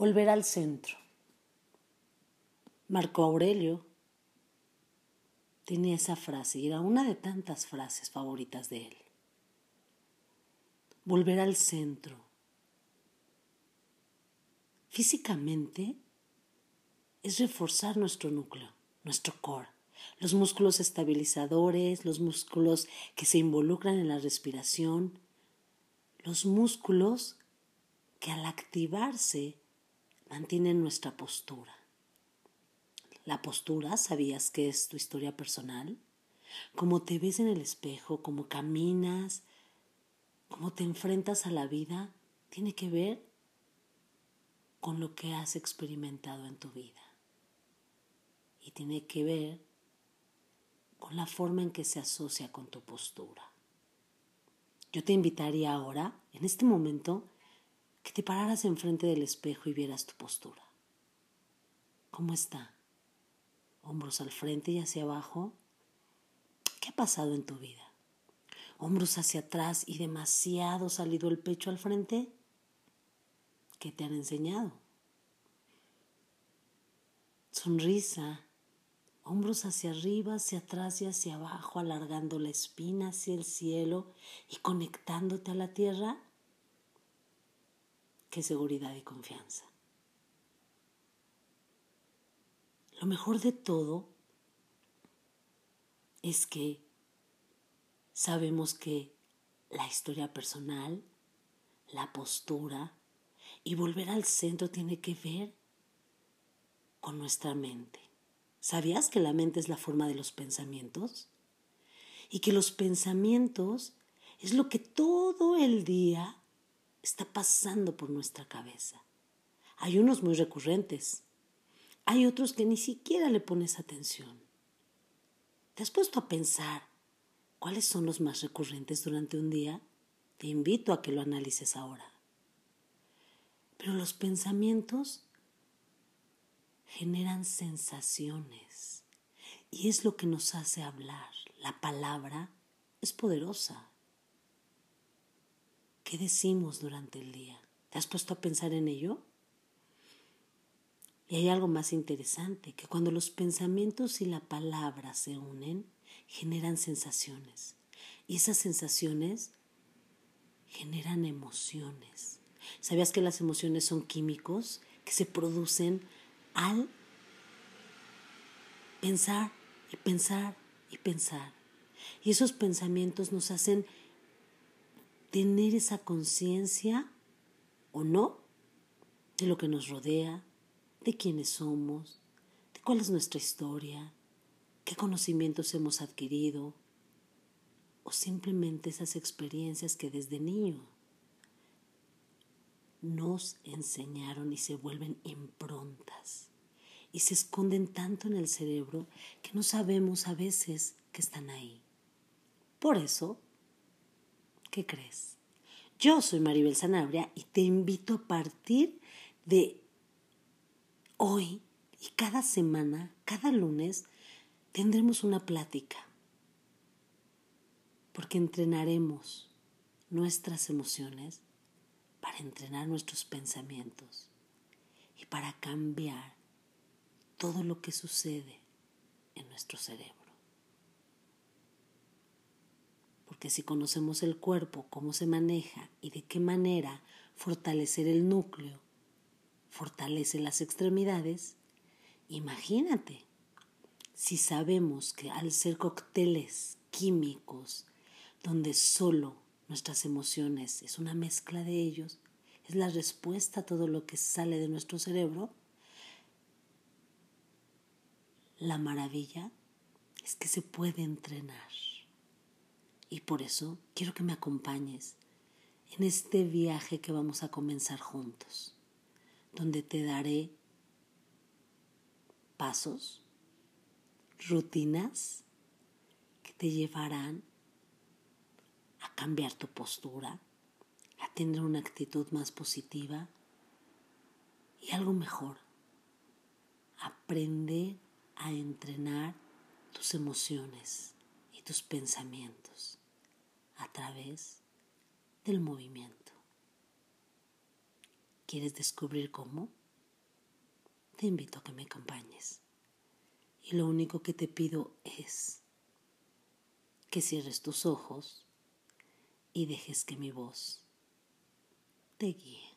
Volver al centro. Marco Aurelio tenía esa frase y era una de tantas frases favoritas de él. Volver al centro. Físicamente es reforzar nuestro núcleo, nuestro core, los músculos estabilizadores, los músculos que se involucran en la respiración, los músculos que al activarse mantienen nuestra postura. La postura, ¿sabías que es tu historia personal? Cómo te ves en el espejo, cómo caminas, cómo te enfrentas a la vida, tiene que ver con lo que has experimentado en tu vida. Y tiene que ver con la forma en que se asocia con tu postura. Yo te invitaría ahora, en este momento, que te pararas enfrente del espejo y vieras tu postura. ¿Cómo está? Hombros al frente y hacia abajo. ¿Qué ha pasado en tu vida? Hombros hacia atrás y demasiado salido el pecho al frente. ¿Qué te han enseñado? Sonrisa, hombros hacia arriba, hacia atrás y hacia abajo, alargando la espina hacia el cielo y conectándote a la tierra. Qué seguridad y confianza. Lo mejor de todo es que sabemos que la historia personal, la postura y volver al centro tiene que ver con nuestra mente. ¿Sabías que la mente es la forma de los pensamientos? Y que los pensamientos es lo que todo el día está pasando por nuestra cabeza. Hay unos muy recurrentes, hay otros que ni siquiera le pones atención. ¿Te has puesto a pensar cuáles son los más recurrentes durante un día? Te invito a que lo analices ahora. Pero los pensamientos generan sensaciones y es lo que nos hace hablar. La palabra es poderosa. ¿Qué decimos durante el día? ¿Te has puesto a pensar en ello? Y hay algo más interesante, que cuando los pensamientos y la palabra se unen, generan sensaciones. Y esas sensaciones generan emociones. ¿Sabías que las emociones son químicos que se producen al pensar y pensar y pensar? Y esos pensamientos nos hacen tener esa conciencia o no de lo que nos rodea, de quiénes somos, de cuál es nuestra historia, qué conocimientos hemos adquirido, o simplemente esas experiencias que desde niño nos enseñaron y se vuelven improntas y se esconden tanto en el cerebro que no sabemos a veces que están ahí. Por eso, ¿qué crees? Yo soy Maribel Sanabria y te invito a partir de Hoy y cada semana, cada lunes, tendremos una plática, porque entrenaremos nuestras emociones para entrenar nuestros pensamientos y para cambiar todo lo que sucede en nuestro cerebro. Porque si conocemos el cuerpo, cómo se maneja y de qué manera fortalecer el núcleo fortalece las extremidades, imagínate, si sabemos que al ser cócteles químicos, donde solo nuestras emociones es una mezcla de ellos, es la respuesta a todo lo que sale de nuestro cerebro, la maravilla es que se puede entrenar. Y por eso quiero que me acompañes en este viaje que vamos a comenzar juntos donde te daré pasos, rutinas que te llevarán a cambiar tu postura, a tener una actitud más positiva y algo mejor, aprender a entrenar tus emociones y tus pensamientos a través del movimiento. ¿Quieres descubrir cómo? te invito a que me acompañes. Y lo único que te pido es que cierres tus ojos y dejes que mi voz te guíe.